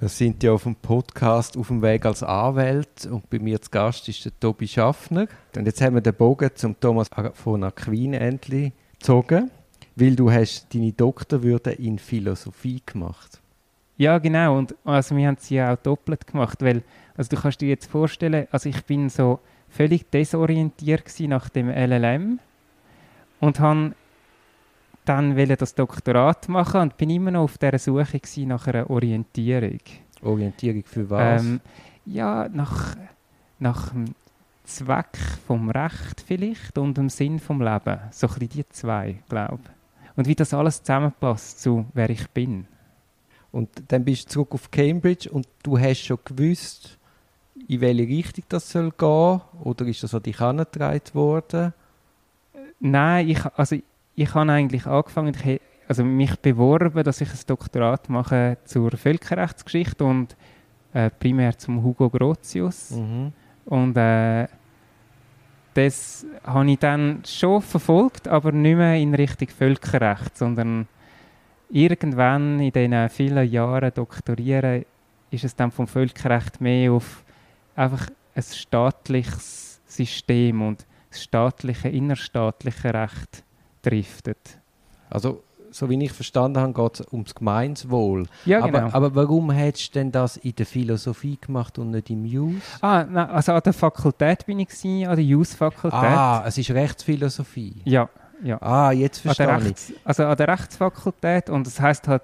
Wir sind ja auf dem Podcast auf dem Weg als Anwalt und bei mir zu Gast ist der Tobi Schaffner. Und jetzt haben wir den Bogen zum Thomas von Aquin endlich gezogen, weil du hast deine Doktorwürde in Philosophie gemacht. Ja, genau. Und also wir haben sie ja auch doppelt gemacht, weil also du kannst dir jetzt vorstellen, also ich bin so völlig desorientiert nach dem LLM und habe dann das Doktorat machen und bin immer noch auf der Suche nach einer Orientierung. Orientierung für was? Ähm, ja, nach, nach dem Zweck vom Recht vielleicht und dem Sinn vom Leben. So ein bisschen die zwei, glaube ich. Und wie das alles zusammenpasst zu wer ich bin. Und dann bist du zurück auf Cambridge und du hast schon gewusst, in welche Richtung das soll gehen? Oder ist das an dich herangetragen worden? Nein, ich, also ich habe eigentlich angefangen, ich, also mich beworben, dass ich ein Doktorat mache zur Völkerrechtsgeschichte und äh, primär zum Hugo Grotius. Mhm. Und äh, das habe ich dann schon verfolgt, aber nicht mehr in Richtung Völkerrecht, sondern irgendwann in diesen vielen Jahren Doktorieren ist es dann vom Völkerrecht mehr auf einfach ein staatliches System und das staatliche, innerstaatliche Recht driftet. Also, so wie ich verstanden habe, geht es ums Gemeinswohl. Ja, genau. aber, aber warum hättest du denn das in der Philosophie gemacht und nicht im Jus? Ah, nein, also an der Fakultät bin ich gewesen, an der Jus-Fakultät. Ah, es ist Rechtsphilosophie. Ja, ja. Ah, jetzt verstehe an ich. Also an der Rechtsfakultät und das heißt halt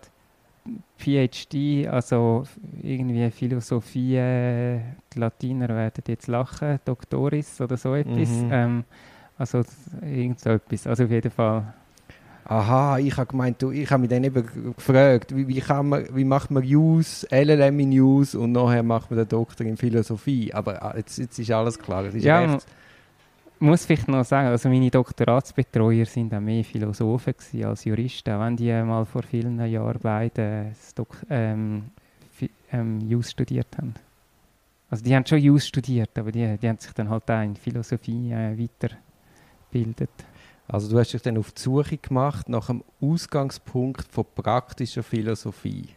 PhD, also irgendwie Philosophie, äh, die Latiner werden jetzt lachen, Doktoris oder so etwas. Mhm. Ähm, also irgend so etwas. Also auf jeden Fall. Aha, ich habe gemeint, du, ich habe mich dann eben gefragt, wie, wie, kann man, wie macht man Use, LLM in Use und nachher macht man den Doktor in Philosophie. Aber ah, jetzt, jetzt ist alles klar. Ist ja, recht. muss vielleicht noch sagen, also meine Doktoratsbetreuer sind auch mehr Philosophen als Juristen, wenn die mal vor vielen Jahren beide ähm, ähm, Use studiert haben. Also die haben schon Use studiert, aber die, die haben sich dann halt auch in Philosophie äh, weiter bildet. Also du hast dich dann auf die Suche gemacht nach einem Ausgangspunkt von praktischer Philosophie.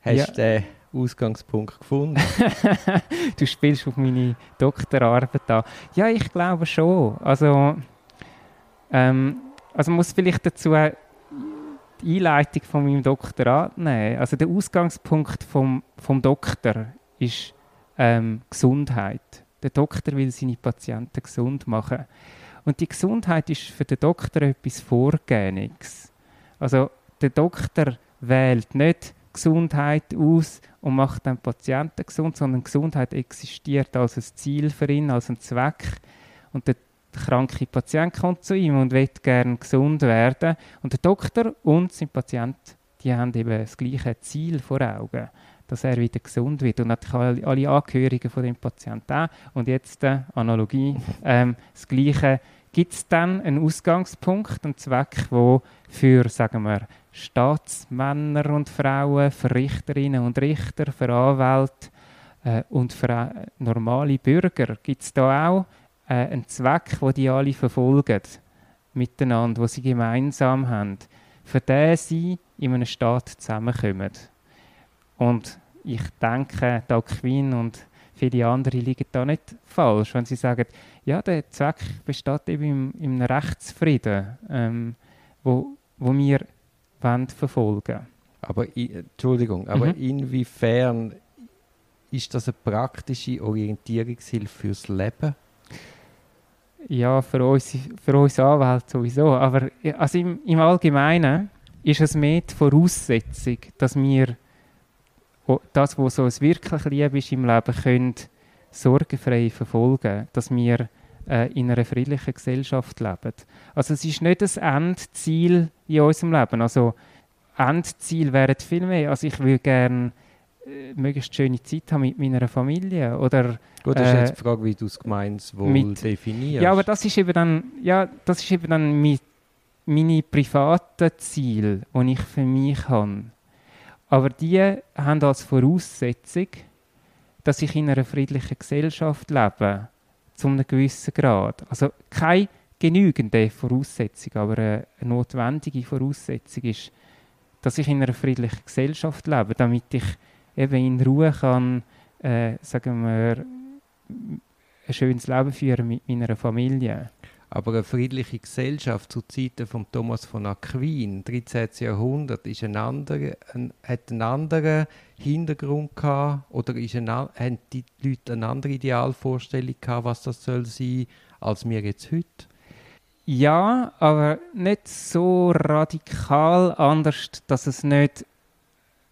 Hast ja. du den Ausgangspunkt gefunden? du spielst auf meine Doktorarbeit an. Ja, ich glaube schon. Also, ähm, also muss vielleicht dazu die Einleitung von meinem Doktorat nehmen. Also der Ausgangspunkt vom, vom Doktor ist ähm, Gesundheit. Der Doktor will seine Patienten gesund machen. Und die Gesundheit ist für den Doktor etwas Vorgängiges. Also der Doktor wählt nicht Gesundheit aus und macht den Patienten gesund, sondern Gesundheit existiert als ein Ziel für ihn, als ein Zweck. Und der kranke Patient kommt zu ihm und will gerne gesund werden. Und der Doktor und sein Patient, die haben eben das gleiche Ziel vor Augen, dass er wieder gesund wird. Und natürlich alle Angehörigen von dem Patienten auch. Und jetzt äh, Analogie, ähm, das gleiche gibt es dann einen Ausgangspunkt, einen Zweck, wo für, sagen wir, Staatsmänner und Frauen, für Richterinnen und Richter, für Anwälte äh, und für äh, normale Bürger gibt es da auch äh, einen Zweck, wo die alle verfolgen miteinander, wo sie gemeinsam haben, für den sie in einem Staat zusammenkommen. Und ich denke, da Queen und viele andere liegen da nicht falsch, wenn sie sagen, ja, der Zweck besteht eben im, im Rechtsfrieden, ähm, wo, wo wir wollen verfolgen Aber, Entschuldigung, aber mhm. inwiefern ist das eine praktische Orientierungshilfe fürs Leben? Ja, für uns, für uns Anwälte sowieso. Aber also im, im Allgemeinen ist es mehr die Voraussetzung, dass wir das, was so ein wirklich Liebe ist im Leben, können sorgenfrei verfolgen, dass wir äh, in einer friedlichen Gesellschaft leben. Also es ist nicht das Endziel in unserem Leben. Also Endziel wäre viel mehr. Also ich würde gerne äh, möglichst schöne Zeit haben mit meiner Familie oder Gut, das ist äh, jetzt die Frage, wie du das Gemeinswohl mit, definierst. Ja, aber das ist eben dann, ja, das ist eben dann mit meine privaten Ziele, die ich für mich habe. Aber die haben als Voraussetzung, dass ich in einer friedlichen Gesellschaft lebe zu einem gewissen Grad. Also keine genügende Voraussetzung, aber eine notwendige Voraussetzung ist, dass ich in einer friedlichen Gesellschaft lebe, damit ich eben in Ruhe kann, äh, sagen wir, ein schönes Leben führen mit meiner Familie. Aber eine friedliche Gesellschaft zu Zeiten von Thomas von Aquin, 13. Jahrhundert, ist ein anderer, ein, hat einen anderen Hintergrund gehabt oder ist ein, haben die Leute eine andere Idealvorstellung gehabt, was das soll sein, als wir jetzt heute? Ja, aber nicht so radikal anders, dass es nicht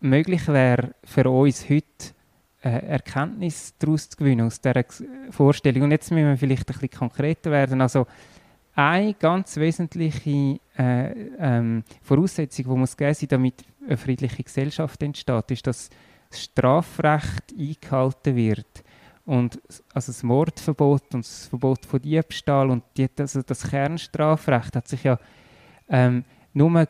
möglich wäre für uns heute Erkenntnis daraus zu gewinnen, aus dieser Vorstellung. Und jetzt müssen wir vielleicht ein bisschen konkreter werden. Also eine ganz wesentliche äh, ähm, Voraussetzung, die muss geben sein, damit eine friedliche Gesellschaft entsteht, ist, dass das Strafrecht eingehalten wird. Und also das Mordverbot und das Verbot von Diebstahl und die, also das Kernstrafrecht hat sich ja ähm, nur an,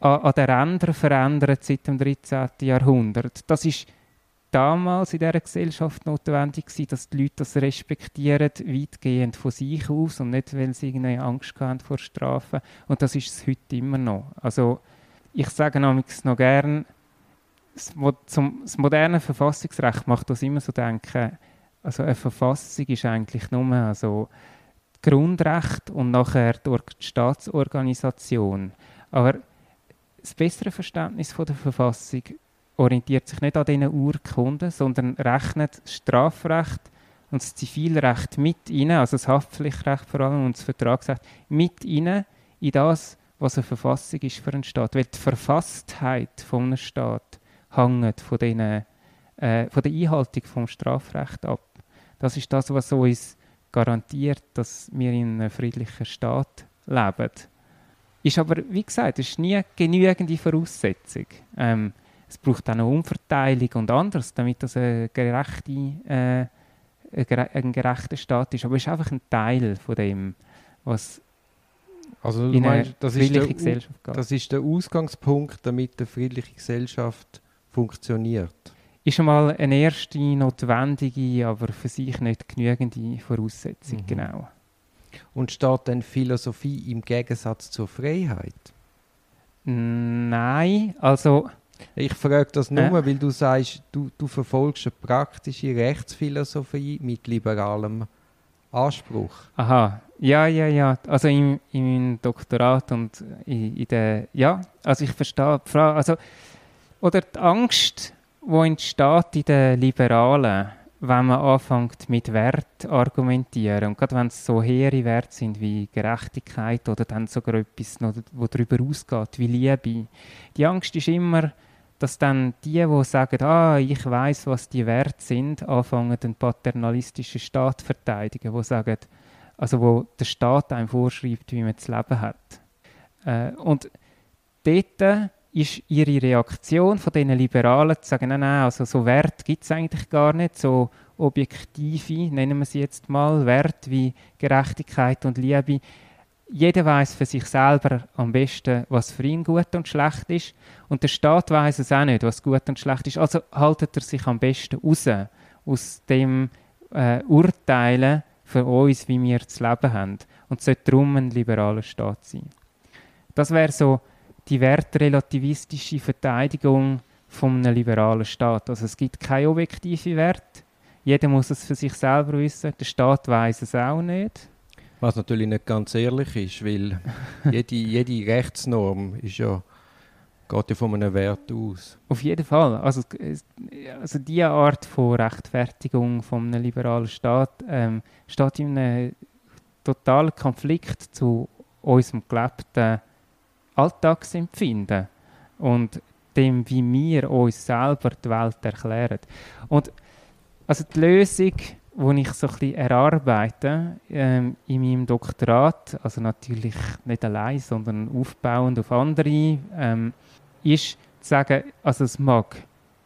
an den Rändern verändert seit dem 13. Jahrhundert. Das ist damals in dieser Gesellschaft notwendig gewesen, dass die Leute das respektieren, weitgehend von sich aus und nicht, weil sie irgendwie Angst haben vor Strafen. Und das ist es heute immer noch. Also ich sage noch gern, das, das moderne Verfassungsrecht macht uns immer so denken, also eine Verfassung ist eigentlich nur also Grundrecht und nachher die Staatsorganisation. Aber das bessere Verständnis von der Verfassung orientiert sich nicht an diesen Urkunden, sondern rechnet das Strafrecht und das Zivilrecht mit rein, also das Haftpflichtrecht vor allem und das Vertragsrecht, mit rein in das, was eine Verfassung ist für einen Staat. Weil die Verfasstheit von einem Staat hängt von, den, äh, von der Einhaltung vom Strafrecht ab. Das ist das, was uns garantiert, dass wir in einem friedlichen Staat leben. Ist aber, wie gesagt, ist nie genügende Voraussetzung. Ähm, es braucht auch eine Umverteilung und anderes, damit das eine gerechte, äh, ein gerechter Staat ist. Aber es ist einfach ein Teil von dem, was also in meinst, das ist der, Gesellschaft geht. Das ist der Ausgangspunkt, damit eine friedliche Gesellschaft funktioniert. Ist schon mal eine erste notwendige, aber für sich nicht genügende Voraussetzung, mhm. genau. Und steht denn Philosophie im Gegensatz zur Freiheit? Nein, also ich frage das nur, äh? weil du sagst, du, du verfolgst eine praktische Rechtsphilosophie mit liberalem Anspruch. Aha, ja, ja, ja. Also im, im Doktorat und in, in der, ja, also ich verstehe die Frage, also, oder die Angst, die entsteht in den Liberalen, wenn man anfängt mit Wert argumentieren und gerade wenn es so hehre Werte sind wie Gerechtigkeit oder dann sogar etwas, noch, wo darüber ausgeht wie Liebe, die Angst ist immer, dass dann die, die sagen, ah, ich weiß, was die wert sind, anfangen, den paternalistischen Staat zu verteidigen, wo sagen, also wo der Staat einem vorschreibt, wie man zu leben hat. Äh, und dort ist ihre Reaktion von diesen Liberalen zu sagen, nein, nein, also so Wert gibt es eigentlich gar nicht, so objektive, nennen wir sie jetzt mal, Wert wie Gerechtigkeit und Liebe, jeder weiß für sich selber am besten, was für ihn gut und schlecht ist. Und der Staat weiß es auch nicht, was gut und schlecht ist. Also haltet er sich am besten raus aus dem äh, Urteilen für uns, wie wir zu leben haben. Und sollte darum ein liberaler Staat sein. Das wäre so die wertrelativistische Verteidigung von einem liberalen Staat. Also es gibt keine objektive Wert. Jeder muss es für sich selber wissen. Der Staat weiß es auch nicht. Was natürlich nicht ganz ehrlich ist, weil jede, jede Rechtsnorm ist ja, geht ja von einem Wert aus. Auf jeden Fall. Also, also diese Art von Rechtfertigung von einem liberalen Staat ähm, steht in einem totalen Konflikt zu unserem gelebten Alltagsempfinden und dem, wie wir uns selber die Welt erklären. Und also die Lösung wo ich so ein bisschen erarbeite ähm, in meinem Doktorat, also natürlich nicht allein, sondern aufbauend auf andere, ähm, ist zu sagen, also es mag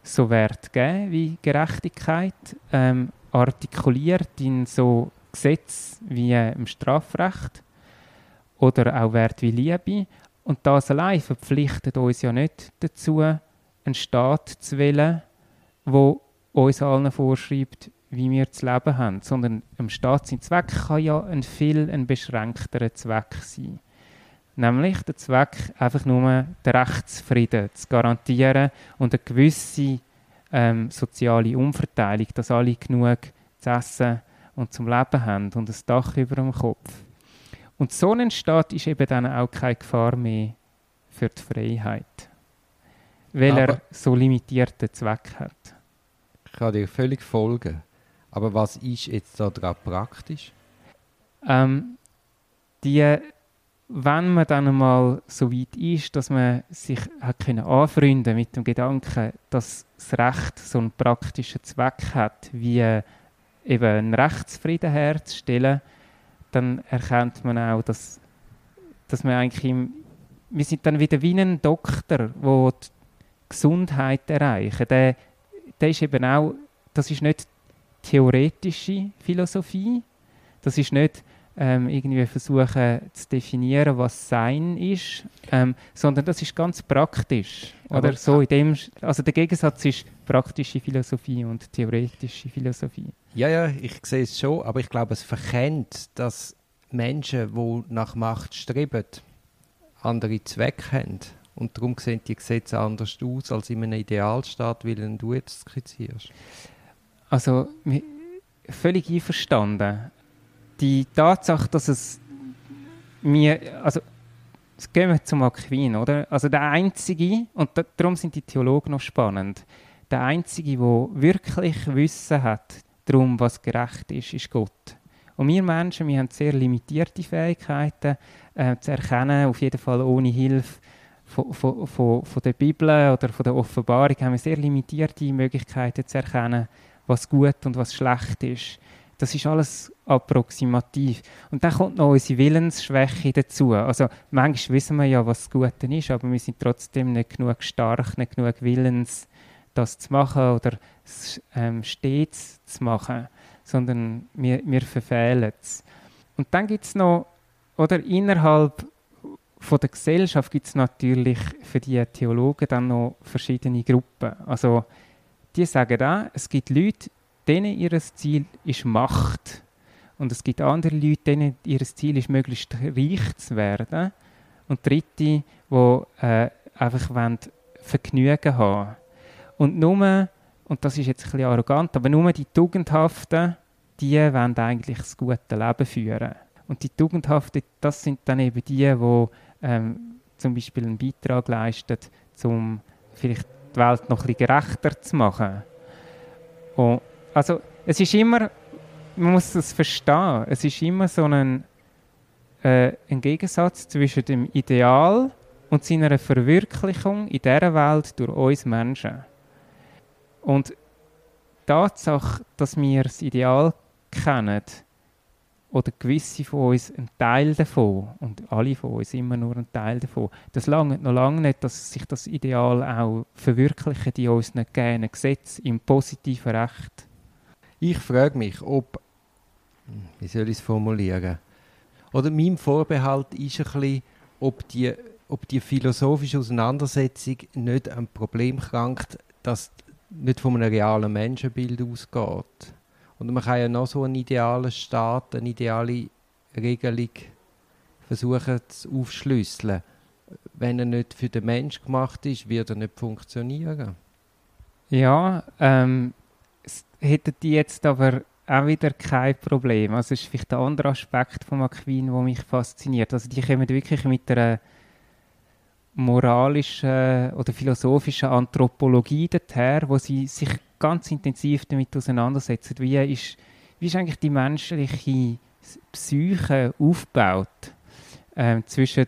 so Wert geben wie Gerechtigkeit, ähm, artikuliert in so Gesetz wie im Strafrecht oder auch Wert wie Liebe. Und das allein verpflichtet uns ja nicht dazu, einen Staat zu wählen, wo uns allen vorschreibt, wie wir zu leben haben, sondern im Staat sein Zweck kann ja ein viel ein beschränkterer Zweck sein. Nämlich der Zweck, einfach nur den Rechtsfrieden zu garantieren und eine gewisse ähm, soziale Umverteilung, dass alle genug zu essen und zum Leben haben und ein Dach über dem Kopf. Und so ein Staat ist eben dann auch keine Gefahr mehr für die Freiheit, weil Aber er so limitierten Zweck hat. Ich kann dir völlig folgen. Aber was ist jetzt da praktisch? Ähm, die, wenn man dann einmal so weit ist, dass man sich hat können anfreunden mit dem Gedanken, dass das Recht so einen praktischen Zweck hat, wie eben einen Rechtsfrieden herzustellen, dann erkennt man auch, dass, dass wir eigentlich im, wir sind dann wieder wie ein Doktor, wo die Gesundheit erreichen. Der, der ist eben auch, das ist nicht theoretische Philosophie, das ist nicht ähm, irgendwie versuchen zu definieren, was Sein ist, ähm, sondern das ist ganz praktisch. Aber- Oder so in dem, also der Gegensatz ist praktische Philosophie und theoretische Philosophie. Ja, ja, ich sehe es schon, aber ich glaube, es verkennt, dass Menschen, die nach Macht streben, andere Zwecke haben. Und darum sehen die Gesetze anders aus als in einem Idealstaat, wie du jetzt skizzierst. Also völlig einverstanden. Die Tatsache, dass es mir, also jetzt gehen wir zum Aquin, oder? Also der einzige und da, darum sind die Theologen noch spannend. Der einzige, der wirklich Wissen hat, darum was gerecht ist, ist Gott. Und wir Menschen, wir haben sehr limitierte Fähigkeiten äh, zu erkennen, auf jeden Fall ohne Hilfe von, von, von, von der Bibel oder von der Offenbarung haben wir sehr limitierte Möglichkeiten zu erkennen, was gut und was schlecht ist. Das ist alles approximativ. Und dann kommt noch unsere Willensschwäche dazu. Also manchmal wissen wir ja, was das Gute ist, aber wir sind trotzdem nicht genug stark, nicht genug willens, das zu machen oder ähm, stets zu machen, sondern wir, wir verfehlen es. Und dann gibt es noch, oder innerhalb von der Gesellschaft gibt es natürlich für die Theologen dann noch verschiedene Gruppen. Also die sagen auch, es gibt Leute, denen ihr Ziel ist Macht. Und es gibt andere Leute, denen ihr Ziel ist, möglichst reich zu werden. Und Dritte, die äh, einfach wollen Vergnügen haben Und nur, und das ist jetzt ein bisschen arrogant, aber nur die Tugendhaften, die wollen eigentlich das gute Leben führen. Und die Tugendhaften, das sind dann eben die, die ähm, zum Beispiel einen Beitrag leisten, um vielleicht die Welt noch ein bisschen gerechter zu machen. Und also es ist immer, man muss es verstehen, es ist immer so ein, äh, ein Gegensatz zwischen dem Ideal und seiner Verwirklichung in dieser Welt durch uns Menschen. Und die Tatsache, dass wir das Ideal kennen, oder gewisse von uns einen Teil davon, und alle von uns immer nur einen Teil davon, das lange noch lange nicht, dass sich das Ideal auch verwirklichen in unseren gegebenen Gesetz im positiven Recht. Ich frage mich, ob, wie soll ich es formulieren, oder mein Vorbehalt ist ein bisschen, ob die, ob die philosophische Auseinandersetzung nicht ein Problem krankt, das nicht von einem realen Menschenbild ausgeht. Und man kann ja noch so einen idealen Staat, eine ideale Regelung versuchen zu aufschlüsseln. Wenn er nicht für den Mensch gemacht ist, wird er nicht funktionieren. Ja, ähm, hätten die jetzt aber auch wieder kein Problem. Also das ist vielleicht der andere Aspekt von Aquin, der mich fasziniert. Also die kommen wirklich mit einer moralischen oder philosophischen Anthropologie daher, wo sie sich ganz intensiv damit auseinandersetzen. Wie ist, wie ist eigentlich die menschliche Psyche aufgebaut ähm, zwischen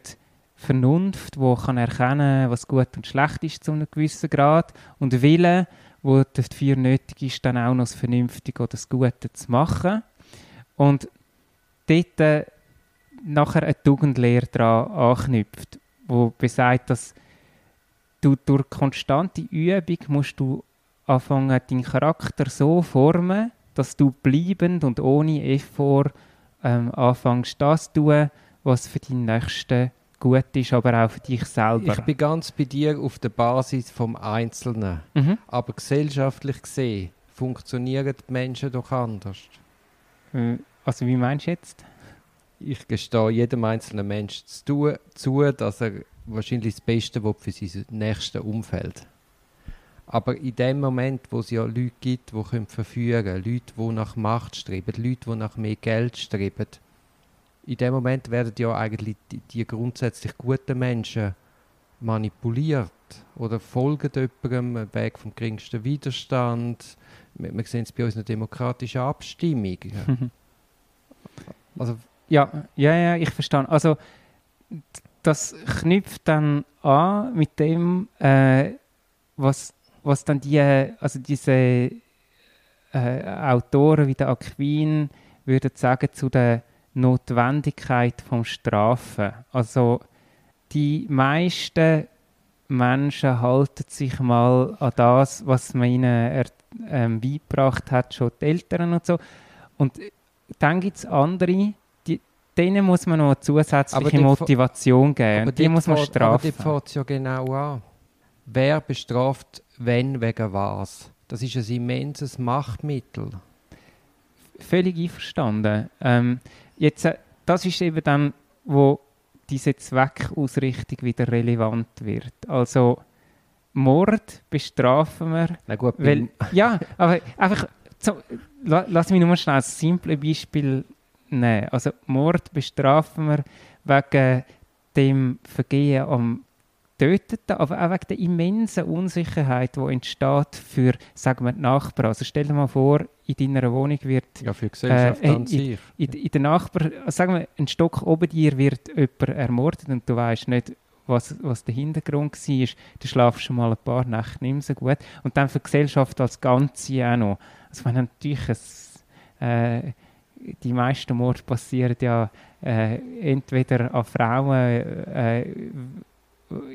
Vernunft, wo kann erkennen, was gut und schlecht ist zu einem gewissen Grad, und Wille, wo dafür nötig ist, dann auch noch das Vernünftige oder das Gute zu machen. Und dort äh, nachher eine Tugendlehre daran anknüpft, wo besagt, dass du durch konstante Übung musst du anfangen, deinen Charakter so formen, dass du bleibend und ohne Effort ähm, anfängst, das zu tun, was für deinen Nächsten gut ist, aber auch für dich selber. Ich bin ganz bei dir auf der Basis vom Einzelnen. mhm. Aber gesellschaftlich gesehen funktionieren die Menschen doch anders. Äh, Also wie meinst du jetzt? Ich gestehe jedem einzelnen Menschen zu, tun, zu, dass er wahrscheinlich das Beste will für sein nächstes Umfeld. Aber in dem Moment, wo es ja Leute gibt, die können verfügen können, Leute, die nach Macht streben, Leute, die nach mehr Geld streben, in dem Moment werden ja eigentlich die, die grundsätzlich guten Menschen manipuliert oder folgen jemandem Weg vom geringsten Widerstand. Wir, wir sehen es bei unseren demokratischen Abstimmungen. also, ja, ja, ja, ich verstehe. Also das knüpft dann an mit dem, äh, was, was dann die, also diese äh, Autoren wie der Aquin würden sagen zu der Notwendigkeit vom Strafen. Also die meisten Menschen halten sich mal an das, was man ihnen er, ähm, beigebracht hat, schon die Eltern und so. Und dann gibt es andere, denen muss man noch eine zusätzliche Motivation geben. Aber die muss man strafen. Aber die fängt ja genau an. Wer bestraft wenn, wegen was? Das ist ein immenses Machtmittel. Völlig einverstanden. Ähm, jetzt, äh, das ist eben dann, wo diese Zweckausrichtung wieder relevant wird. Also Mord bestrafen wir. Na gut, weil, ja, aber einfach, so, la, lass mich nur schnell ein simples Beispiel nehmen. Also Mord bestrafen wir wegen dem Vergehen am Töteten, aber auch wegen der immensen Unsicherheit, die entsteht für, sagen wir, die Nachbarn. Also stell dir mal vor, in deiner Wohnung wird... Ja, für die Gesellschaft äh, sich. In, in, in der Nachbar, sagen wir, ein Stock oben dir wird jemand ermordet und du weißt nicht, was, was der Hintergrund war, dann schlafst du mal ein paar Nächte nicht mehr so gut. Und dann für die Gesellschaft als Ganze auch noch. Also wenn natürlich ein, äh, die meisten Morde passieren ja äh, entweder an Frauen, äh,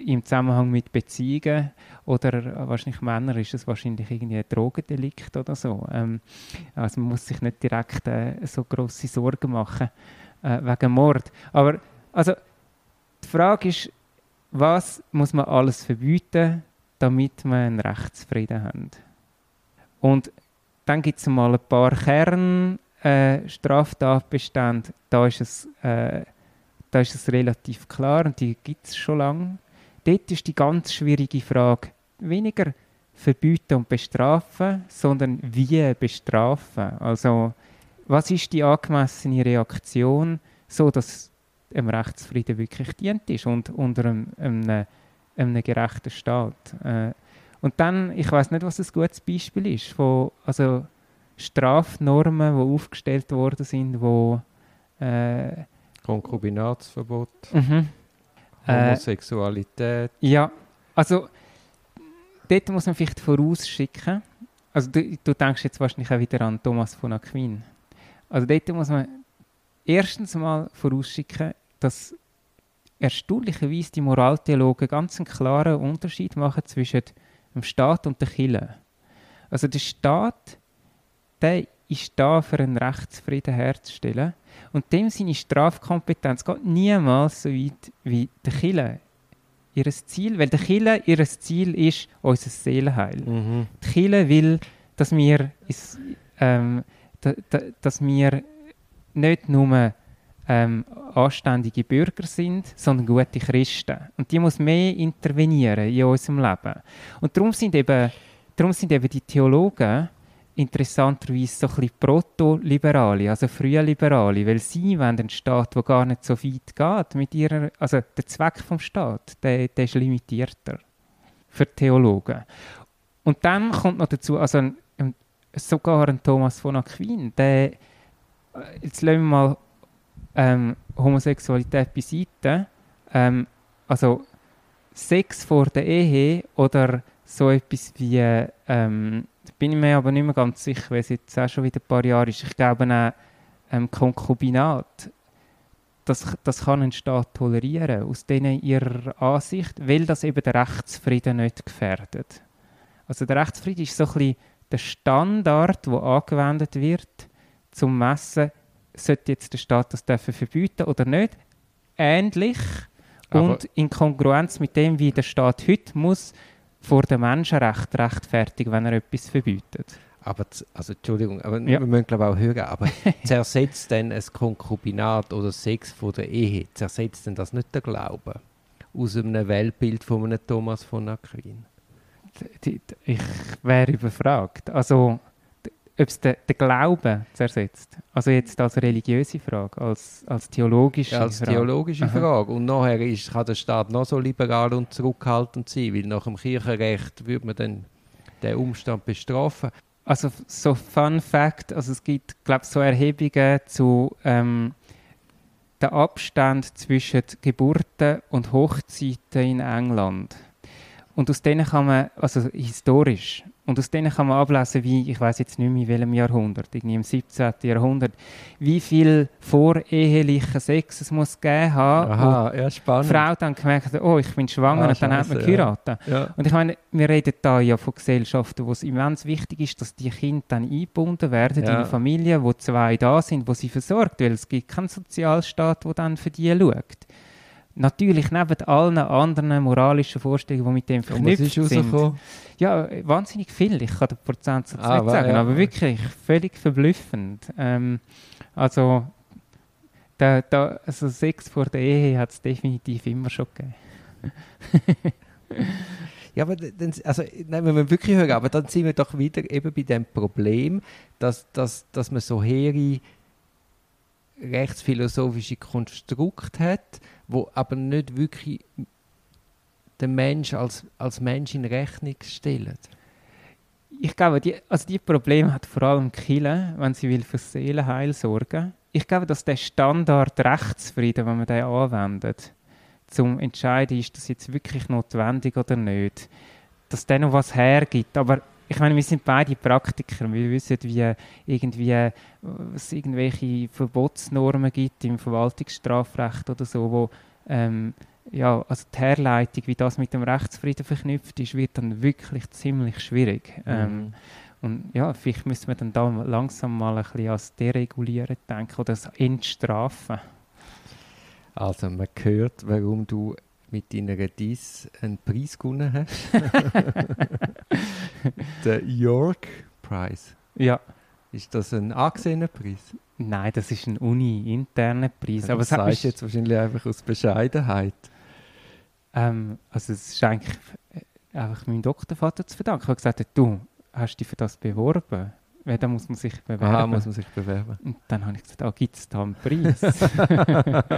im Zusammenhang mit Beziehungen oder wahrscheinlich Männer ist es wahrscheinlich irgendwie ein Drogendelikt oder so. Ähm, also man muss sich nicht direkt äh, so große Sorgen machen äh, wegen Mord. Aber also die Frage ist, was muss man alles verbieten, damit wir einen Rechtsfrieden haben? Und dann gibt es mal ein paar Kernstraftatbestände, äh, da ist es äh, da ist es relativ klar und die gibt es schon lange dort ist die ganz schwierige Frage weniger verbieten und bestrafen, sondern wie bestrafen. Also was ist die angemessene Reaktion, so dass einem Rechtsfrieden wirklich dient ist und unter einem, einem, einem gerechten Staat. Äh, und dann, ich weiß nicht, was ein gutes Beispiel ist, von, also Strafnormen, die aufgestellt worden sind, wo äh, Konkubinatsverbot. Mhm. Äh, Homosexualität. Äh, ja, also dort muss man vielleicht vorausschicken, also du, du, denkst jetzt wahrscheinlich auch wieder an Thomas von Aquin. Also dort muss man erstens mal vorausschicken, dass erstaunlicherweise die Moraltheologen ganz einen klaren Unterschied machen zwischen dem Staat und der Kirche. Also der Staat, der ist da, für einen Rechtsfrieden herzustellen. Und dem seine Strafkompetenz geht niemals so weit wie der Kille. Ihr Ziel, weil der Kille ihr Ziel ist unser Seelenheil. Mhm. Die Kille will, dass wir, ähm, da, da, dass wir nicht nur ähm, anständige Bürger sind, sondern gute Christen. Und die muss mehr intervenieren in unserem Leben. Und darum sind eben, darum sind eben die Theologen interessanterweise so ein bisschen Proto-Liberale, also frühe Liberale, weil sie wollen einen Staat, der gar nicht so weit geht mit ihrer, also der Zweck vom Staat, der, der ist limitierter für Theologen. Und dann kommt noch dazu, also ein, ein, sogar ein Thomas von Aquin, der, jetzt lassen wir mal ähm, Homosexualität beiseite, ähm, also Sex vor der Ehe oder so etwas wie ähm, bin ich mir aber nicht mehr ganz sicher, weil es jetzt auch schon wieder ein paar Jahre ist. Ich glaube auch, ähm, Konkubinat, das, das kann ein Staat tolerieren, aus denen ihrer Ansicht, weil das eben den Rechtsfrieden nicht gefährdet. Also der Rechtsfrieden ist so ein bisschen der Standard, der angewendet wird, zum Messen, sollte jetzt der Staat das dürfen verbieten oder nicht. Ähnlich aber und in Kongruenz mit dem, wie der Staat heute muss vor dem Menschenrecht rechtfertigen, wenn er etwas verbietet. Aber, also Entschuldigung, aber ja. wir müssen glaube auch hören, aber zersetzt denn ein Konkubinat oder Sex vor der Ehe, zersetzt denn das nicht der Glauben aus einem Weltbild von einem Thomas von Aquin? ich wäre überfragt. Also, ob es den, den Glauben zersetzt. Also jetzt als religiöse Frage, als, als theologische ja, als Frage. theologische Frage. Und nachher ist, kann der Staat noch so liberal und zurückhaltend sein, weil nach dem Kirchenrecht würde man dann den Umstand bestrafen. Also so Fun Fact, also es gibt, glaube so Erhebungen zu ähm, der Abstand zwischen Geburten und Hochzeiten in England. Und aus denen kann man, also historisch, und aus denen kann man ablesen, wie, ich weiß jetzt nicht mehr in welchem Jahrhundert, irgendwie im 17. Jahrhundert, wie viel vorehelichen Sex es muss gegeben haben. Aha, ja, spannend. Die Frau dann gemerkt hat, oh, ich bin schwanger, Ah, und dann hat man geheiratet. Ja. Und ich meine, wir reden da ja von Gesellschaften, wo es immens wichtig ist, dass die Kinder dann eingebunden werden in Ja. eine Familie, wo zwei da sind, wo sie versorgt, weil es gibt keinen Sozialstaat, der dann für die schaut. Natürlich neben allen anderen moralischen Vorstellungen, die mit dem verknüpft ist sind. Ja, wahnsinnig viel. Ich kann den Prozentsatz Ah, nicht sagen, ja. aber wirklich völlig verblüffend. Ähm, also, da, da, also Sex vor der Ehe hat es definitiv immer schon gegeben. Ja, aber dann, also, nein, wenn wir wirklich hören, aber dann sind wir doch wieder eben bei dem Problem, dass, dass, dass man so hehre rechtsphilosophische Konstrukte hat, wo aber nicht wirklich den Mensch als, als Mensch in Rechnung stellen. Ich glaube, die, also die Probleme hat vor allem Kille, wenn sie will für Seelenheil sorgen. Ich glaube, dass der Standard Rechtsfrieden, wenn man den anwendet, zum Entscheiden, ist das jetzt wirklich notwendig oder nicht, dass der noch was hergibt. Aber ich meine, wir sind beide Praktiker. Wir wissen, wie irgendwie äh, es irgendwelche Verbotsnormen gibt im Verwaltungsstrafrecht oder so, wo ähm, ja, also die Herleitung, wie das mit dem Rechtsfrieden verknüpft ist, wird dann wirklich ziemlich schwierig. Ähm, und ja, vielleicht müssen wir dann da langsam mal ein bisschen als Deregulieren denken oder das Entstrafen. Also man hört, warum du mit deiner Diss einen Preis gewonnen hast. Der York Prize. Ja, Ist das ein angesehener Preis? nein, das ist ein uni-interner Preis. aber das du jetzt wahrscheinlich einfach aus Bescheidenheit. ähm, also es ist eigentlich äh, einfach meinem Doktorvater zu verdanken. Er hat gesagt, du, hast dich für das beworben? Weil da muss man sich bewerben. Aha, muss man sich bewerben. Und dann habe ich gesagt, ah, gibt es da einen Preis?